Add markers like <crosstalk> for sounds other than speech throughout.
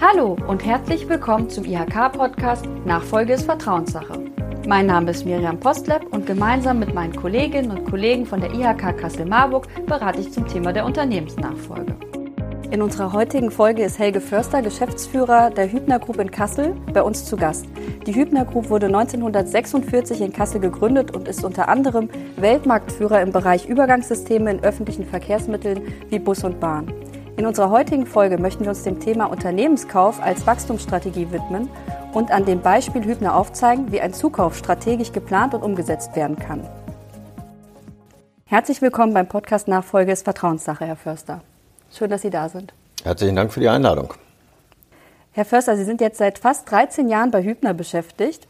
Hallo und herzlich willkommen zum IHK-Podcast Nachfolge ist Vertrauenssache. Mein Name ist Miriam Postleb und gemeinsam mit meinen Kolleginnen und Kollegen von der IHK Kassel-Marburg berate ich zum Thema der Unternehmensnachfolge. In unserer heutigen Folge ist Helge Förster, Geschäftsführer der Hübner Group in Kassel, bei uns zu Gast. Die Hübner Group wurde 1946 in Kassel gegründet und ist unter anderem Weltmarktführer im Bereich Übergangssysteme in öffentlichen Verkehrsmitteln wie Bus und Bahn. In unserer heutigen Folge möchten wir uns dem Thema Unternehmenskauf als Wachstumsstrategie widmen und an dem Beispiel Hübner aufzeigen, wie ein Zukauf strategisch geplant und umgesetzt werden kann. Herzlich willkommen beim Podcast Nachfolge ist Vertrauenssache, Herr Förster. Schön, dass Sie da sind. Herzlichen Dank für die Einladung. Herr Förster, Sie sind jetzt seit fast 13 Jahren bei Hübner beschäftigt.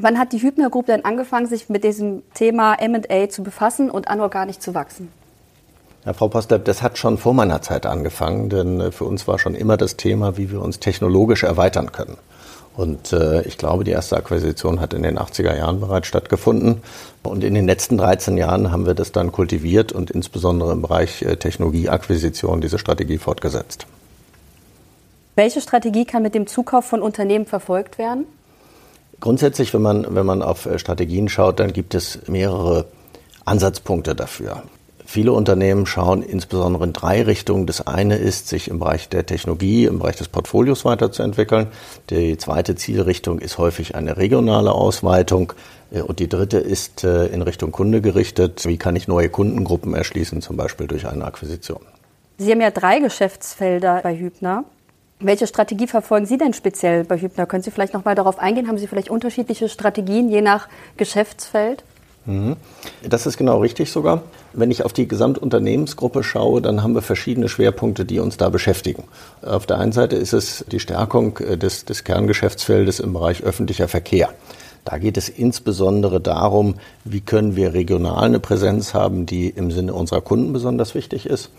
Wann hat die Hübner Group denn angefangen, sich mit diesem Thema M&A zu befassen und anorganisch zu wachsen? Ja, Frau Postlepp, das hat schon vor meiner Zeit angefangen, denn äh, für uns war schon immer das Thema, wie wir uns technologisch erweitern können. Und äh, ich glaube, die erste Akquisition hat in den 80er Jahren bereits stattgefunden. Und in den letzten 13 Jahren haben wir das dann kultiviert und insbesondere im Bereich äh, Technologieakquisition diese Strategie fortgesetzt. Welche Strategie kann mit dem Zukauf von Unternehmen verfolgt werden? Grundsätzlich, wenn man, wenn man auf äh, Strategien schaut, dann gibt es mehrere Ansatzpunkte dafür. Viele Unternehmen schauen insbesondere in drei Richtungen. Das eine ist, sich im Bereich der Technologie, im Bereich des Portfolios weiterzuentwickeln. Die zweite Zielrichtung ist häufig eine regionale Ausweitung. Äh, und die dritte ist äh, in Richtung Kunde gerichtet. Wie kann ich neue Kundengruppen erschließen, zum Beispiel durch eine Akquisition? Sie haben ja drei Geschäftsfelder bei Hübner. Welche Strategie verfolgen Sie denn speziell bei Hübner? Können Sie vielleicht noch mal darauf eingehen? Haben Sie vielleicht unterschiedliche Strategien je nach Geschäftsfeld? Mhm. Das ist genau richtig sogar. Wenn ich auf die Gesamtunternehmensgruppe schaue, dann haben wir verschiedene Schwerpunkte, die uns da beschäftigen. Auf der einen Seite ist es die Stärkung äh, des, des Kerngeschäftsfeldes im Bereich öffentlicher Verkehr. Da geht es insbesondere darum, wie können wir regional eine Präsenz haben, die im Sinne unserer Kunden besonders wichtig ist.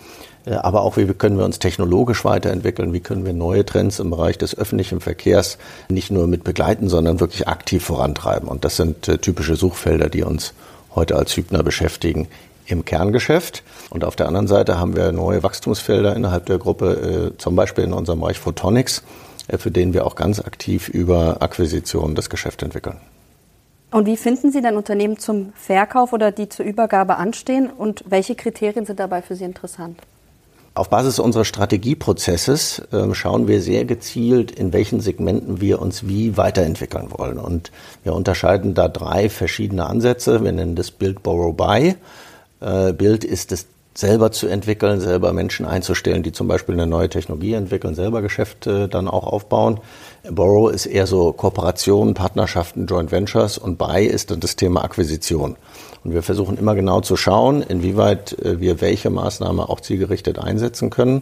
Äh, aber auch, wie können wir uns technologisch weiterentwickeln? Wie können wir neue Trends im Bereich des öffentlichen Verkehrs nicht nur mit begleiten, sondern wirklich aktiv vorantreiben? Und das sind äh, typische Suchfelder, die uns heute als Hübner beschäftigen im Kerngeschäft. Und auf der anderen Seite haben wir neue Wachstumsfelder innerhalb der Gruppe, äh, zum Beispiel in unserem Bereich Photonics, für den wir auch ganz aktiv über Akquisitionen das Geschäft entwickeln. Und wie finden Sie denn Unternehmen zum Verkauf oder die zur Übergabe anstehen und welche Kriterien sind dabei für Sie interessant? Auf Basis unseres Strategieprozesses äh, schauen wir sehr gezielt, in welchen Segmenten wir uns wie weiterentwickeln wollen. Und wir unterscheiden da drei verschiedene Ansätze. Wir nennen das Build, Borrow, Buy. Äh, Build ist es selber zu entwickeln, selber Menschen einzustellen, die zum Beispiel eine neue Technologie entwickeln, selber Geschäfte dann auch aufbauen. Borrow ist eher so Kooperationen, Partnerschaften, Joint Ventures und Buy ist dann das Thema Akquisition. Und wir versuchen immer genau zu schauen, inwieweit äh, wir welche Maßnahme auch zielgerichtet einsetzen können.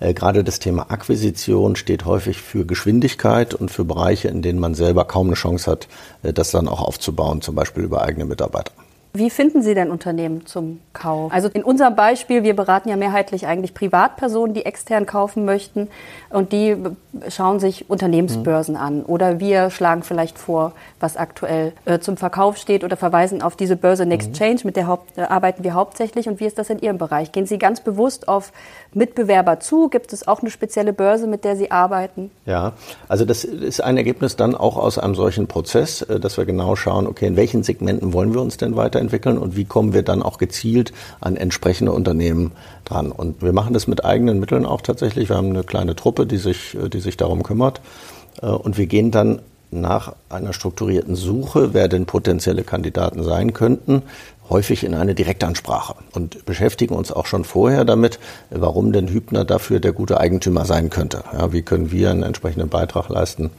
Äh, gerade das Thema Akquisition steht häufig für Geschwindigkeit und für Bereiche, in denen man selber kaum eine Chance hat, äh, das dann auch aufzubauen, zum Beispiel über eigene Mitarbeiter. Wie finden Sie denn Unternehmen zum Kauf? Also in unserem Beispiel, wir beraten ja mehrheitlich eigentlich Privatpersonen, die extern kaufen möchten und die schauen sich Unternehmensbörsen mhm. an oder wir schlagen vielleicht vor, was aktuell äh, zum Verkauf steht oder verweisen auf diese Börse Next mhm. Change, mit der Haupt, äh, arbeiten wir hauptsächlich und wie ist das in Ihrem Bereich? Gehen Sie ganz bewusst auf Mitbewerber zu? Gibt es auch eine spezielle Börse, mit der Sie arbeiten? Ja, also das ist ein Ergebnis dann auch aus einem solchen Prozess, äh, dass wir genau schauen, okay, in welchen Segmenten wollen wir uns denn weiter weiterentwickeln und wie kommen wir dann auch gezielt an entsprechende Unternehmen dran. Und wir machen das mit eigenen Mitteln auch tatsächlich. Wir haben eine kleine Truppe, die sich, die sich darum kümmert. Äh, und wir gehen dann nach einer strukturierten Suche, wer denn potenzielle Kandidaten sein könnten, häufig in eine Direktansprache und beschäftigen uns auch schon vorher damit, warum denn Hübner dafür der gute Eigentümer sein könnte. Ja, wie können wir einen entsprechenden Beitrag leisten,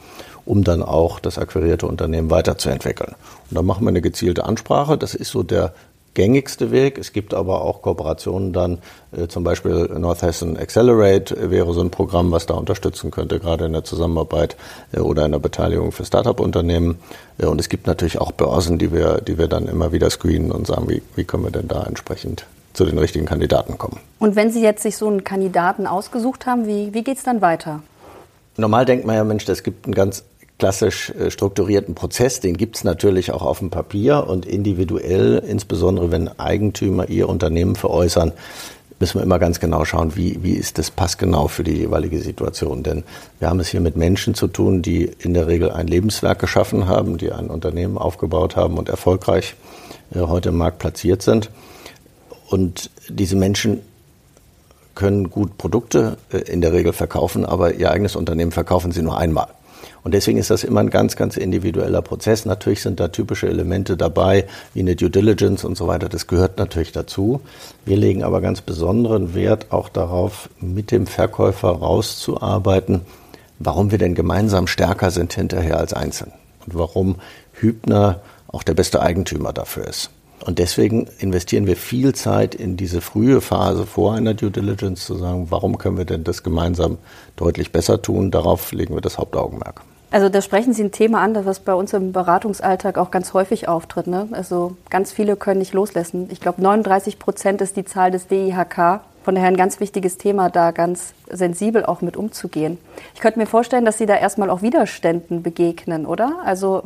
um dann auch das akquirierte Unternehmen weiterzuentwickeln. Und dann machen wir eine gezielte Ansprache. Das ist so der gängigste Weg. Es gibt aber auch Kooperationen dann, äh, zum Beispiel Northwestern Accelerate wäre so ein Programm, was da unterstützen könnte, gerade in der Zusammenarbeit äh, oder in der Beteiligung für Startup-Unternehmen. Äh, und es gibt natürlich auch Börsen, die wir, die wir dann immer wieder screenen und sagen, wie, wie können wir denn da entsprechend zu den richtigen Kandidaten kommen. Und wenn Sie jetzt sich so einen Kandidaten ausgesucht haben, wie, wie geht es dann weiter? Normal denkt man ja, Mensch, das gibt einen ganz klassisch äh, strukturierten Prozess, den gibt es natürlich auch auf dem Papier und individuell, insbesondere wenn Eigentümer ihr Unternehmen veräußern, müssen wir immer ganz genau schauen, wie, wie ist das passgenau für die jeweilige Situation. Denn wir haben es hier mit Menschen zu tun, die in der Regel ein Lebenswerk geschaffen haben, die ein Unternehmen aufgebaut haben und erfolgreich äh, heute im Markt platziert sind. Und diese Menschen können gut Produkte äh, in der Regel verkaufen, aber ihr eigenes Unternehmen verkaufen sie nur einmal. Und deswegen ist das immer ein ganz, ganz individueller Prozess. Natürlich sind da typische Elemente dabei, wie eine Due Diligence und so weiter. Das gehört natürlich dazu. Wir legen aber ganz besonderen Wert auch darauf, mit dem Verkäufer rauszuarbeiten, warum wir denn gemeinsam stärker sind hinterher als einzeln und warum Hübner auch der beste Eigentümer dafür ist. Und deswegen investieren wir viel Zeit in diese frühe Phase vor einer Due Diligence zu sagen, warum können wir denn das gemeinsam deutlich besser tun? Darauf legen wir das Hauptaugenmerk. Also da sprechen Sie ein Thema an, was bei uns im Beratungsalltag auch ganz häufig auftritt. Ne? Also ganz viele können nicht loslassen. Ich glaube, 39 Prozent ist die Zahl des DIHK. Von daher ein ganz wichtiges Thema, da ganz sensibel auch mit umzugehen. Ich könnte mir vorstellen, dass Sie da erstmal auch Widerständen begegnen, oder? Also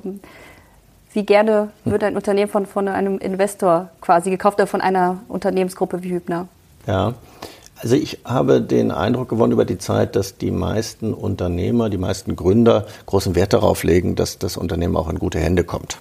wie gerne wird ein Unternehmen von, von einem Investor quasi gekauft oder von einer Unternehmensgruppe wie Hübner? Ja, also ich habe den Eindruck gewonnen über die Zeit, dass die meisten Unternehmer, die meisten Gründer großen Wert darauf legen, dass das Unternehmen auch in gute Hände kommt.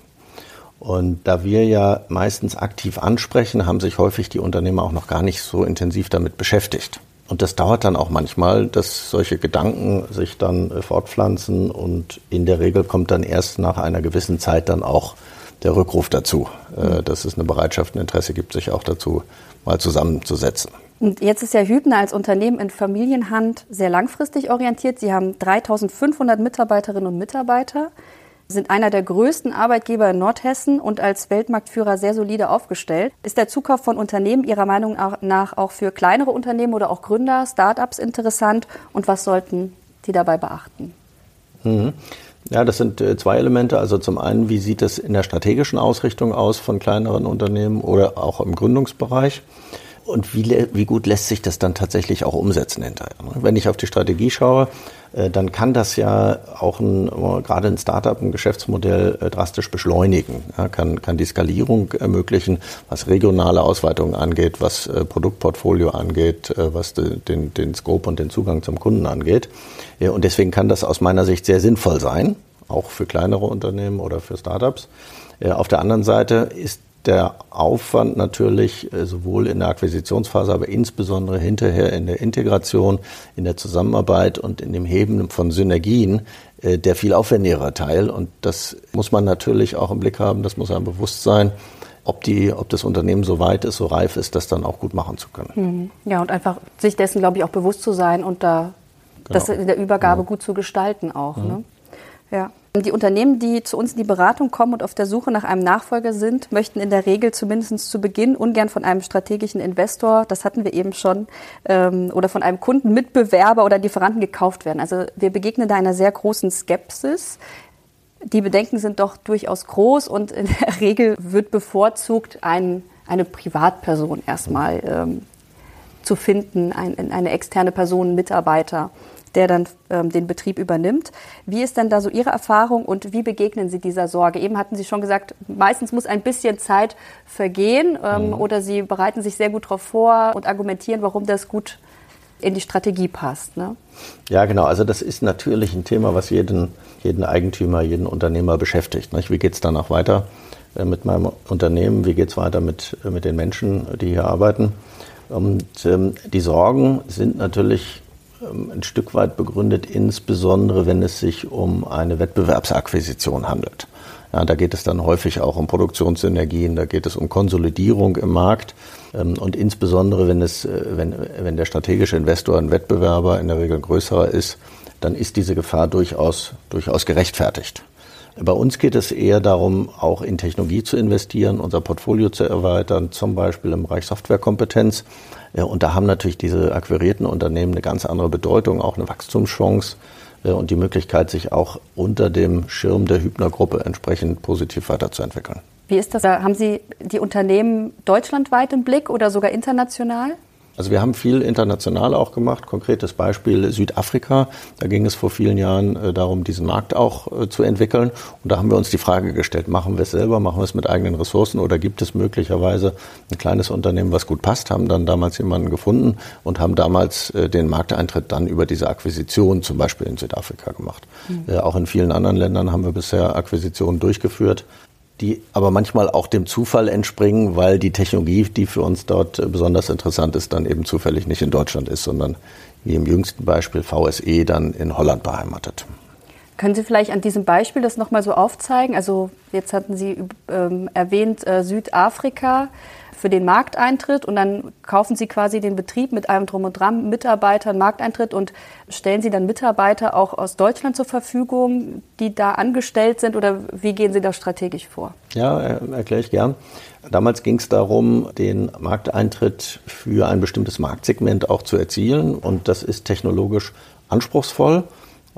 Und da wir ja meistens aktiv ansprechen, haben sich häufig die Unternehmer auch noch gar nicht so intensiv damit beschäftigt. Und das dauert dann auch manchmal, dass solche Gedanken sich dann fortpflanzen und in der Regel kommt dann erst nach einer gewissen Zeit dann auch der Rückruf dazu, äh, dass es eine Bereitschaft, ein Interesse gibt, sich auch dazu mal zusammenzusetzen. Und jetzt ist ja Hübner als Unternehmen in Familienhand sehr langfristig orientiert. Sie haben 3500 Mitarbeiterinnen und Mitarbeiter, sind einer der größten Arbeitgeber in Nordhessen und als Weltmarktführer sehr solide aufgestellt. Ist der Zukauf von Unternehmen Ihrer Meinung nach auch für kleinere Unternehmen oder auch Gründer, Start-ups interessant? Und was sollten die dabei beachten? Mhm. Ja, das sind äh, zwei Elemente. Also zum einen, wie sieht es in der strategischen Ausrichtung aus von kleineren Unternehmen oder auch im Gründungsbereich? Und wie, wie gut lässt sich das dann tatsächlich auch umsetzen hinterher? Ne? Wenn ich auf die Strategie schaue, äh, dann kann das ja auch ein, gerade ein Startup ein Geschäftsmodell äh, drastisch beschleunigen, kann, kann die Skalierung ermöglichen, was regionale Ausweitungen angeht, was äh, Produktportfolio angeht, was den, den Scope und den Zugang zum Kunden angeht. Und deswegen kann das aus meiner Sicht sehr sinnvoll sein, auch für kleinere Unternehmen oder für Startups. Auf der anderen Seite ist der Aufwand natürlich äh, sowohl in der Akquisitionsphase, aber insbesondere hinterher in der Integration, in der Zusammenarbeit und in dem Heben von Synergien äh, der viel aufwendigere Teil. Und das muss man natürlich auch im Blick haben, das muss einem bewusst sein, ob, die, ob das Unternehmen so weit ist, so reif ist, das dann auch gut machen zu können. Mhm. Ja, und einfach sich dessen, glaube ich, auch bewusst zu sein und da genau. das in der Übergabe ja. gut zu gestalten auch. Mhm. Ne? Ja. Die Unternehmen, die zu uns in die Beratung kommen und auf der Suche nach einem Nachfolger sind, möchten in der Regel zumindest zu Beginn ungern von einem strategischen Investor, das hatten wir eben schon, ähm, oder von einem Kunden, Mitbewerber oder Lieferanten gekauft werden. Also wir begegnen da einer sehr großen Skepsis. Die Bedenken sind doch durchaus groß und in der <laughs> Regel wird bevorzugt ein, eine Privatperson erstmal ähm, zu finden, ein, eine externe Person, Mitarbeiter der dann ähm, den Betrieb übernimmt. Wie ist denn da so Ihre Erfahrung und wie begegnen Sie dieser Sorge? Eben hatten Sie schon gesagt, meistens muss ein bisschen Zeit vergehen ähm, mhm. oder Sie bereiten sich sehr gut darauf vor und argumentieren, warum das gut in die Strategie passt. Ne? Ja, genau. Also das ist natürlich ein Thema, was jeden, jeden Eigentümer, jeden Unternehmer beschäftigt. Nicht? Wie geht es danach weiter äh, mit meinem Unternehmen? Wie geht es weiter mit, äh, mit den Menschen, die hier arbeiten? Und ähm, die Sorgen sind natürlich ein Stück weit begründet, insbesondere wenn es sich um eine Wettbewerbsakquisition handelt. Ja, da geht es dann häufig auch um Produktionsenergien, da geht es um Konsolidierung im Markt ähm, und insbesondere wenn es, äh, wenn, wenn der strategische Investor ein Wettbewerber in der Regel größerer ist, dann ist diese Gefahr durchaus, durchaus gerechtfertigt. Bei uns geht es eher darum, auch in Technologie zu investieren, unser Portfolio zu erweitern, zum Beispiel im Bereich Softwarekompetenz. Und da haben natürlich diese akquirierten Unternehmen eine ganz andere Bedeutung, auch eine Wachstumschance und die Möglichkeit, sich auch unter dem Schirm der Hübner-Gruppe entsprechend positiv weiterzuentwickeln. Wie ist das? Haben Sie die Unternehmen deutschlandweit im Blick oder sogar international? Also wir haben viel international auch gemacht. Konkretes Beispiel Südafrika. Da ging es vor vielen Jahren äh, darum, diesen Markt auch äh, zu entwickeln. Und da haben wir uns die Frage gestellt, machen wir es selber, machen wir es mit eigenen Ressourcen oder gibt es möglicherweise ein kleines Unternehmen, was gut passt, haben dann damals jemanden gefunden und haben damals äh, den Markteintritt dann über diese Akquisition zum Beispiel in Südafrika gemacht. Mhm. Auch in vielen anderen Ländern haben wir bisher Akquisitionen durchgeführt die aber manchmal auch dem Zufall entspringen, weil die Technologie, die für uns dort äh, besonders interessant ist, dann eben zufällig nicht in Deutschland ist, sondern wie im jüngsten Beispiel VSE dann in Holland beheimatet. Können Sie vielleicht an diesem Beispiel das nochmal so aufzeigen? Also jetzt hatten Sie ähm, erwähnt äh, Südafrika für den Markteintritt und dann kaufen Sie quasi den Betrieb mit einem Drum und Dran, Mitarbeitern, Markteintritt und stellen Sie dann Mitarbeiter auch aus Deutschland zur Verfügung, die da angestellt sind oder wie gehen Sie da strategisch vor? Ja, erkläre ich gern. Damals ging es darum, den Markteintritt für ein bestimmtes Marktsegment auch zu erzielen und das ist technologisch anspruchsvoll.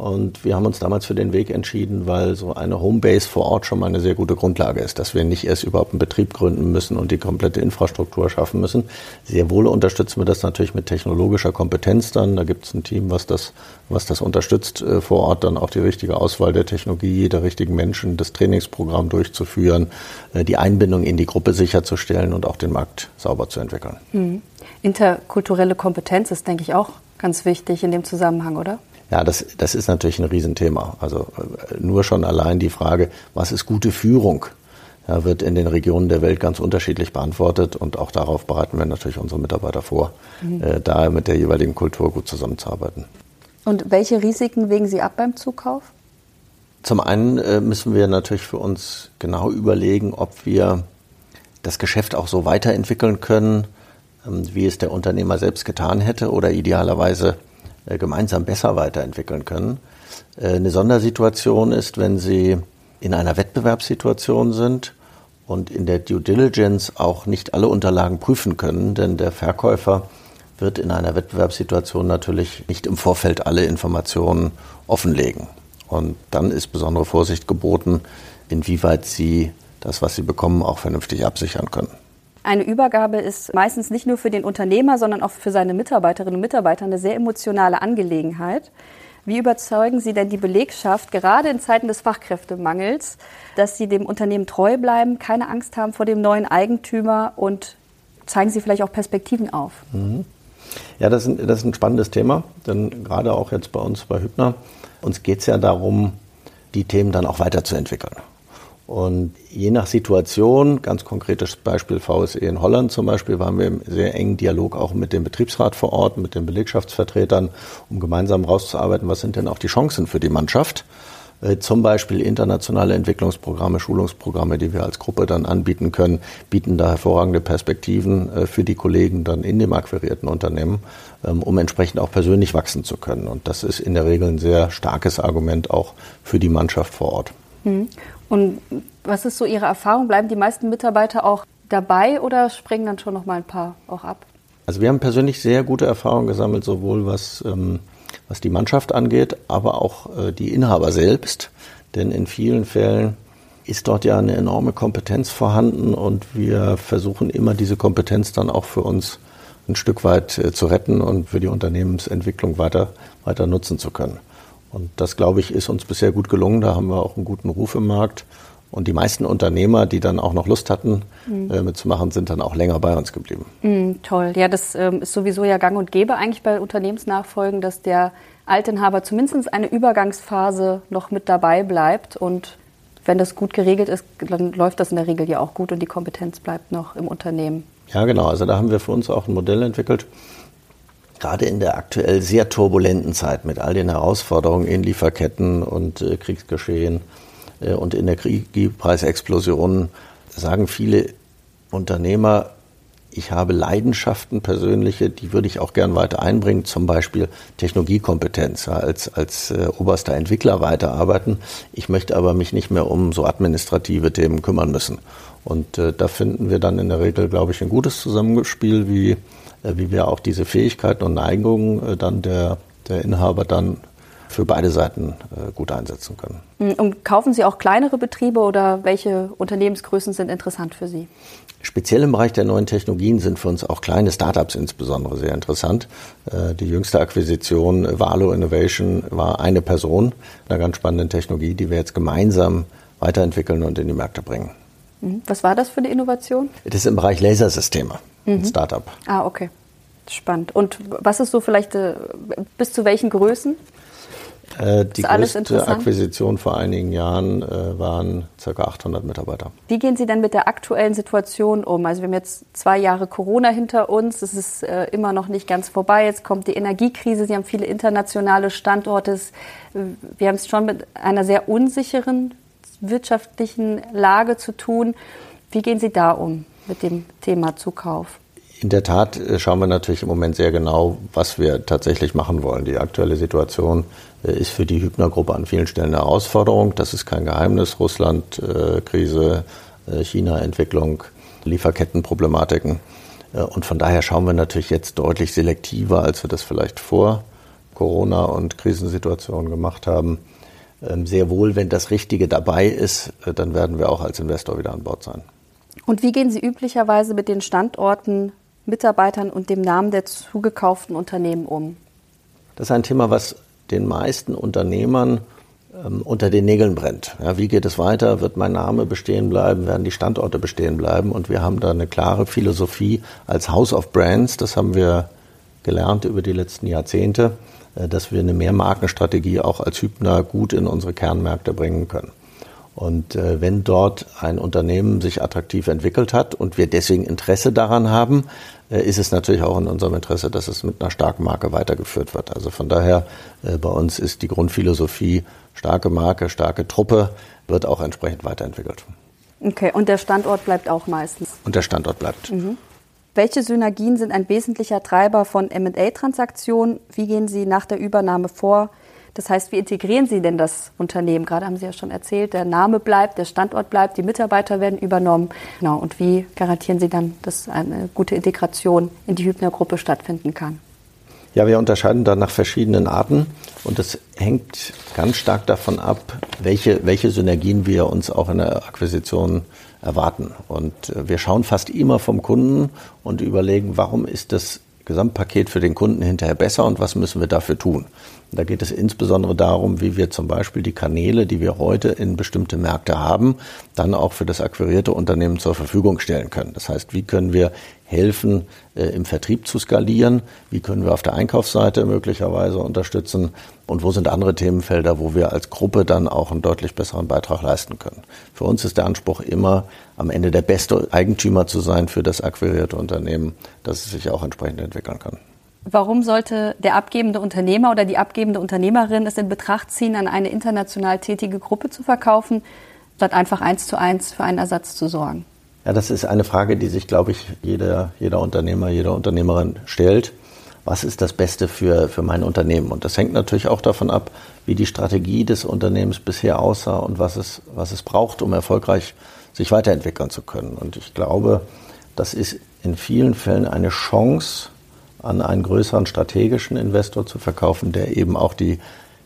Und wir haben uns damals für den Weg entschieden, weil so eine Homebase vor Ort schon mal eine sehr gute Grundlage ist, dass wir nicht erst überhaupt einen Betrieb gründen müssen und die komplette Infrastruktur schaffen müssen. Sehr wohl unterstützen wir das natürlich mit technologischer Kompetenz dann. Da gibt es ein Team, was das, was das unterstützt, äh, vor Ort dann auch die richtige Auswahl der Technologie, der richtigen Menschen, das Trainingsprogramm durchzuführen, äh, die Einbindung in die Gruppe sicherzustellen und auch den Markt sauber zu entwickeln. Mhm. Interkulturelle Kompetenz ist, denke ich, auch ganz wichtig in dem Zusammenhang, oder? Ja, das, das ist natürlich ein Riesenthema. Also äh, nur schon allein die Frage, was ist gute Führung, ja, wird in den Regionen der Welt ganz unterschiedlich beantwortet und auch darauf bereiten wir natürlich unsere Mitarbeiter vor, mhm. äh, da mit der jeweiligen Kultur gut zusammenzuarbeiten. Und welche Risiken wägen Sie ab beim Zukauf? Zum einen äh, müssen wir natürlich für uns genau überlegen, ob wir das Geschäft auch so weiterentwickeln können, ähm, wie es der Unternehmer selbst getan hätte oder idealerweise gemeinsam besser weiterentwickeln können. Äh, eine Sondersituation ist, wenn Sie in einer Wettbewerbssituation sind und in der Due Diligence auch nicht alle Unterlagen prüfen können, denn der Verkäufer wird in einer Wettbewerbssituation natürlich nicht im Vorfeld alle Informationen offenlegen. Und dann ist besondere Vorsicht geboten, inwieweit Sie das, was Sie bekommen, auch vernünftig absichern können. Eine Übergabe ist meistens nicht nur für den Unternehmer, sondern auch für seine Mitarbeiterinnen und Mitarbeiter eine sehr emotionale Angelegenheit. Wie überzeugen Sie denn die Belegschaft, gerade in Zeiten des Fachkräftemangels, dass sie dem Unternehmen treu bleiben, keine Angst haben vor dem neuen Eigentümer und zeigen Sie vielleicht auch Perspektiven auf? Mhm. Ja, das ist, ein, das ist ein spannendes Thema, denn gerade auch jetzt bei uns bei Hübner, uns geht es ja darum, die Themen dann auch weiterzuentwickeln. Und je nach Situation, ganz konkretes Beispiel VSE in Holland zum Beispiel, waren wir im sehr engen Dialog auch mit dem Betriebsrat vor Ort, mit den Belegschaftsvertretern, um gemeinsam rauszuarbeiten, was sind denn auch die Chancen für die Mannschaft. Äh, zum Beispiel internationale Entwicklungsprogramme, Schulungsprogramme, die wir als Gruppe dann anbieten können, bieten da hervorragende Perspektiven äh, für die Kollegen dann in dem akquirierten Unternehmen, ähm, um entsprechend auch persönlich wachsen zu können. Und das ist in der Regel ein sehr starkes Argument auch für die Mannschaft vor Ort. Hm. Und was ist so Ihre Erfahrung? Bleiben die meisten Mitarbeiter auch dabei oder springen dann schon noch mal ein paar auch ab? Also wir haben persönlich sehr gute Erfahrungen gesammelt, sowohl was, ähm, was die Mannschaft angeht, aber auch äh, die Inhaber selbst. Denn in vielen Fällen ist dort ja eine enorme Kompetenz vorhanden und wir versuchen immer diese Kompetenz dann auch für uns ein Stück weit äh, zu retten und für die Unternehmensentwicklung weiter, weiter nutzen zu können. Und das, glaube ich, ist uns bisher gut gelungen. Da haben wir auch einen guten Ruf im Markt. Und die meisten Unternehmer, die dann auch noch Lust hatten, mhm. äh, mitzumachen, sind dann auch länger bei uns geblieben. Mhm, toll. Ja, das ähm, ist sowieso ja gang und gäbe eigentlich bei Unternehmensnachfolgen, dass der Altinhaber zumindest eine Übergangsphase noch mit dabei bleibt. Und wenn das gut geregelt ist, dann läuft das in der Regel ja auch gut und die Kompetenz bleibt noch im Unternehmen. Ja, genau. Also da haben wir für uns auch ein Modell entwickelt, gerade in der aktuell sehr turbulenten Zeit mit all den Herausforderungen in Lieferketten und äh, Kriegsgeschehen äh, und in der Preisexplosion sagen viele Unternehmer, ich habe Leidenschaften persönliche, die würde ich auch gern weiter einbringen, zum Beispiel Technologiekompetenz, ja, als, als äh, oberster Entwickler weiterarbeiten. Ich möchte aber mich nicht mehr um so administrative Themen kümmern müssen. Und äh, da finden wir dann in der Regel, glaube ich, ein gutes Zusammenspiel, wie wie wir auch diese Fähigkeiten und Neigungen äh, dann der, der Inhaber dann für beide Seiten äh, gut einsetzen können. Hm, und kaufen Sie auch kleinere Betriebe oder welche Unternehmensgrößen sind interessant für Sie? Speziell im Bereich der neuen Technologien sind für uns auch kleine Startups insbesondere sehr interessant. Äh, die jüngste Akquisition äh, Valo Innovation war eine Person einer ganz spannenden Technologie, die wir jetzt gemeinsam weiterentwickeln und in die Märkte bringen. Mhm. Was war das für eine Innovation? Das ist im Bereich Lasersysteme, mhm. ein Startup. Ah, okay. Spannend. Und was ist so vielleicht äh, bis zu welchen Größen? Äh, die größte Akquisition vor einigen Jahren äh, waren ca. 800 Mitarbeiter. Wie gehen Sie denn mit der aktuellen Situation um? Also wir haben jetzt zwei Jahre Corona hinter uns, es ist äh, immer noch nicht ganz vorbei, jetzt kommt die Energiekrise, Sie haben viele internationale Standorte. Wir haben es schon mit einer sehr unsicheren wirtschaftlichen Lage zu tun. Wie gehen Sie da um mit dem Thema Zukauf? In der Tat äh, schauen wir natürlich im Moment sehr genau, was wir tatsächlich machen wollen. Die aktuelle Situation äh, ist für die Hübner-Gruppe an vielen Stellen eine Herausforderung. Das ist kein Geheimnis. Russland-Krise, äh, China-Entwicklung, Lieferkettenproblematiken. Und von daher schauen wir natürlich jetzt deutlich selektiver, als wir das vielleicht vor Corona- und Krisensituationen gemacht haben. Ähm, sehr wohl, wenn das Richtige dabei ist, dann werden wir auch als Investor wieder an Bord sein. Und wie gehen Sie üblicherweise mit den Standorten Mitarbeitern und dem Namen der zugekauften Unternehmen um? Das ist ein Thema, was den meisten Unternehmern ähm, unter den Nägeln brennt. Ja, wie geht es weiter? Wird mein Name bestehen bleiben? Werden die Standorte bestehen bleiben? Und wir haben da eine klare Philosophie als House of Brands. Das haben wir gelernt über die letzten Jahrzehnte, äh, dass wir eine Mehrmarkenstrategie auch als Hübner gut in unsere Kernmärkte bringen können. Und äh, wenn dort ein Unternehmen sich attraktiv entwickelt hat und wir deswegen Interesse daran haben, äh, ist es natürlich auch in unserem Interesse, dass es mit einer starken Marke weitergeführt wird. Also von daher, äh, bei uns ist die Grundphilosophie starke Marke, starke Truppe, wird auch entsprechend weiterentwickelt. Okay, und der Standort bleibt auch meistens? Und der Standort bleibt. Mhm. Welche Synergien sind ein wesentlicher Treiber von MA-Transaktionen? Wie gehen Sie nach der Übernahme vor? Das heißt, wie integrieren Sie denn das Unternehmen? Gerade haben Sie ja schon erzählt, der Name bleibt, der Standort bleibt, die Mitarbeiter werden übernommen. Genau. Und wie garantieren Sie dann, dass eine gute Integration in die Hübner-Gruppe stattfinden kann? Ja, wir unterscheiden da nach verschiedenen Arten und das hängt ganz stark davon ab, welche, welche Synergien wir uns auch in der Akquisition erwarten. Und äh, wir schauen fast immer vom Kunden und überlegen, warum ist das Gesamtpaket für den Kunden hinterher besser und was müssen wir dafür tun. Da geht es insbesondere darum, wie wir zum Beispiel die Kanäle, die wir heute in bestimmte Märkte haben, dann auch für das akquirierte Unternehmen zur Verfügung stellen können. Das heißt, wie können wir helfen, äh, im Vertrieb zu skalieren? Wie können wir auf der Einkaufsseite möglicherweise unterstützen? Und wo sind andere Themenfelder, wo wir als Gruppe dann auch einen deutlich besseren Beitrag leisten können? Für uns ist der Anspruch immer, am Ende der beste Eigentümer zu sein für das akquirierte Unternehmen, dass es sich auch entsprechend entwickeln kann. Warum sollte der abgebende Unternehmer oder die abgebende Unternehmerin es in Betracht ziehen, an eine international tätige Gruppe zu verkaufen, statt einfach eins zu eins für einen Ersatz zu sorgen? Ja, das ist eine Frage, die sich, glaube ich, jeder, jeder Unternehmer, jede Unternehmerin stellt. Was ist das Beste für, für mein Unternehmen? Und das hängt natürlich auch davon ab, wie die Strategie des Unternehmens bisher aussah und was es, was es braucht, um erfolgreich sich weiterentwickeln zu können. Und ich glaube, das ist in vielen Fällen eine Chance, an einen größeren strategischen Investor zu verkaufen, der eben auch die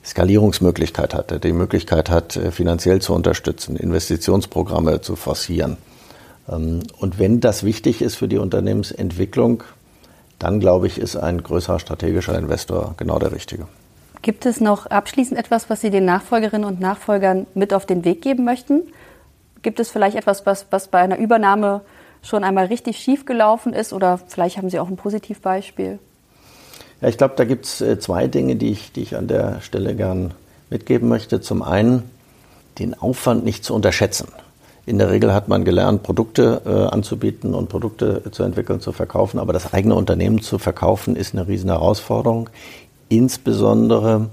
Skalierungsmöglichkeit hat, der die Möglichkeit hat, äh, finanziell zu unterstützen, Investitionsprogramme zu forcieren. Ähm, und wenn das wichtig ist für die Unternehmensentwicklung, dann glaube ich, ist ein größerer strategischer Investor genau der richtige. Gibt es noch abschließend etwas, was Sie den Nachfolgerinnen und Nachfolgern mit auf den Weg geben möchten? Gibt es vielleicht etwas, was, was bei einer Übernahme schon einmal richtig schief gelaufen ist? Oder vielleicht haben Sie auch ein Positivbeispiel? Ja, ich glaube, da gibt es äh, zwei Dinge, die ich, die ich an der Stelle gern mitgeben möchte. Zum einen, den Aufwand nicht zu unterschätzen. In der Regel hat man gelernt, Produkte äh, anzubieten und Produkte zu entwickeln, zu verkaufen. Aber das eigene Unternehmen zu verkaufen, ist eine riesen Herausforderung. Insbesondere,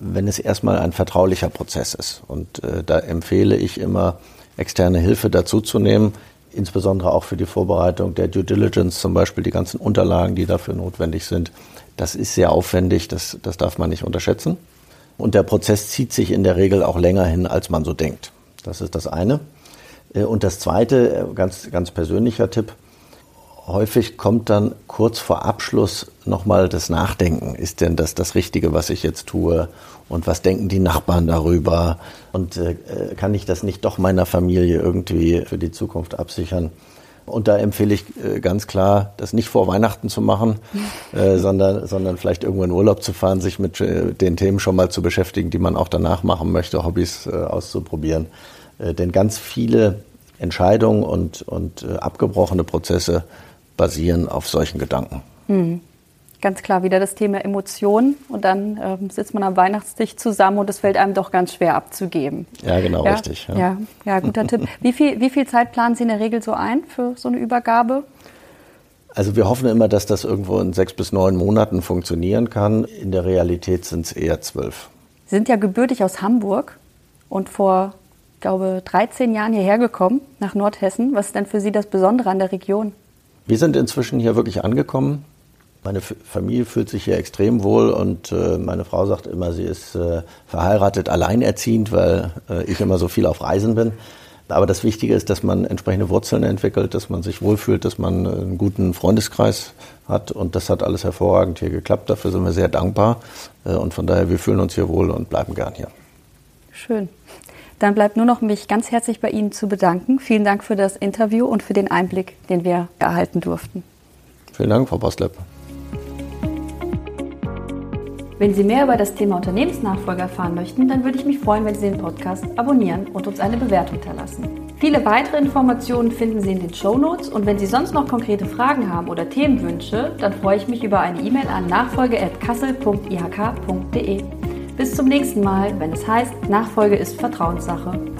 wenn es erstmal ein vertraulicher Prozess ist. Und äh, da empfehle ich immer, externe Hilfe dazuzunehmen insbesondere auch für die Vorbereitung der Due Diligence, zum Beispiel die ganzen Unterlagen, die dafür notwendig sind. Das ist sehr aufwendig, das, das darf man nicht unterschätzen. Und der Prozess zieht sich in der Regel auch länger hin, als man so denkt. Das ist das eine. Äh, und das zweite, äh, ganz, ganz persönlicher Tipp. Häufig kommt dann kurz vor Abschluss nochmal das Nachdenken. Ist denn das das Richtige, was ich jetzt tue? Und was denken die Nachbarn darüber? Und äh, kann ich das nicht doch meiner Familie irgendwie für die Zukunft absichern? Und da empfehle ich äh, ganz klar, das nicht vor Weihnachten zu machen, <laughs> äh, sondern, sondern vielleicht irgendwo in Urlaub zu fahren, sich mit äh, den Themen schon mal zu beschäftigen, die man auch danach machen möchte, Hobbys äh, auszuprobieren. Äh, denn ganz viele Entscheidungen und, und äh, abgebrochene Prozesse basieren auf solchen Gedanken. Hm. Ganz klar wieder das Thema Emotionen und dann ähm, sitzt man am Weihnachtstisch zusammen und es fällt einem doch ganz schwer abzugeben. Ja, genau, ja? richtig. Ja. ja, ja, guter Tipp. <laughs> Wie viel, wie viel Zeit planen Sie in der Regel so ein für so eine Übergabe? Also wir hoffen immer, dass das irgendwo in sechs bis neun Monaten funktionieren kann. In der Realität sind es eher zwölf. Sie sind ja gebürtig aus Hamburg und vor, glaube 13 Jahren hierher gekommen, nach Nordhessen. Was ist denn für Sie das Besondere an der Region? Wir sind inzwischen hier wirklich angekommen. Meine Familie fühlt sich hier extrem wohl und äh, meine Frau sagt immer, sie ist äh, verheiratet, alleinerziehend, weil äh, ich immer so viel auf Reisen bin. Aber das Wichtige ist, dass man entsprechende Wurzeln entwickelt, dass man sich wohlfühlt, dass man einen guten Freundeskreis hat. Und das hat alles hervorragend hier geklappt. Dafür sind wir sehr dankbar. Und von daher, wir fühlen uns hier wohl und bleiben gern hier. Schön. Dann bleibt nur noch mich ganz herzlich bei Ihnen zu bedanken. Vielen Dank für das Interview und für den Einblick, den wir erhalten durften. Vielen Dank, Frau Boslepp. Wenn Sie mehr über das Thema Unternehmensnachfolge erfahren möchten, dann würde ich mich freuen, wenn Sie den Podcast abonnieren und uns eine Bewertung hinterlassen. Viele weitere Informationen finden Sie in den Show Notes und wenn Sie sonst noch konkrete Fragen haben oder Themenwünsche, dann freue ich mich über eine E-Mail an nachfolge.kassel.ihk.de. Bis zum nächsten Mal, wenn es heißt, Nachfolge ist Vertrauenssache.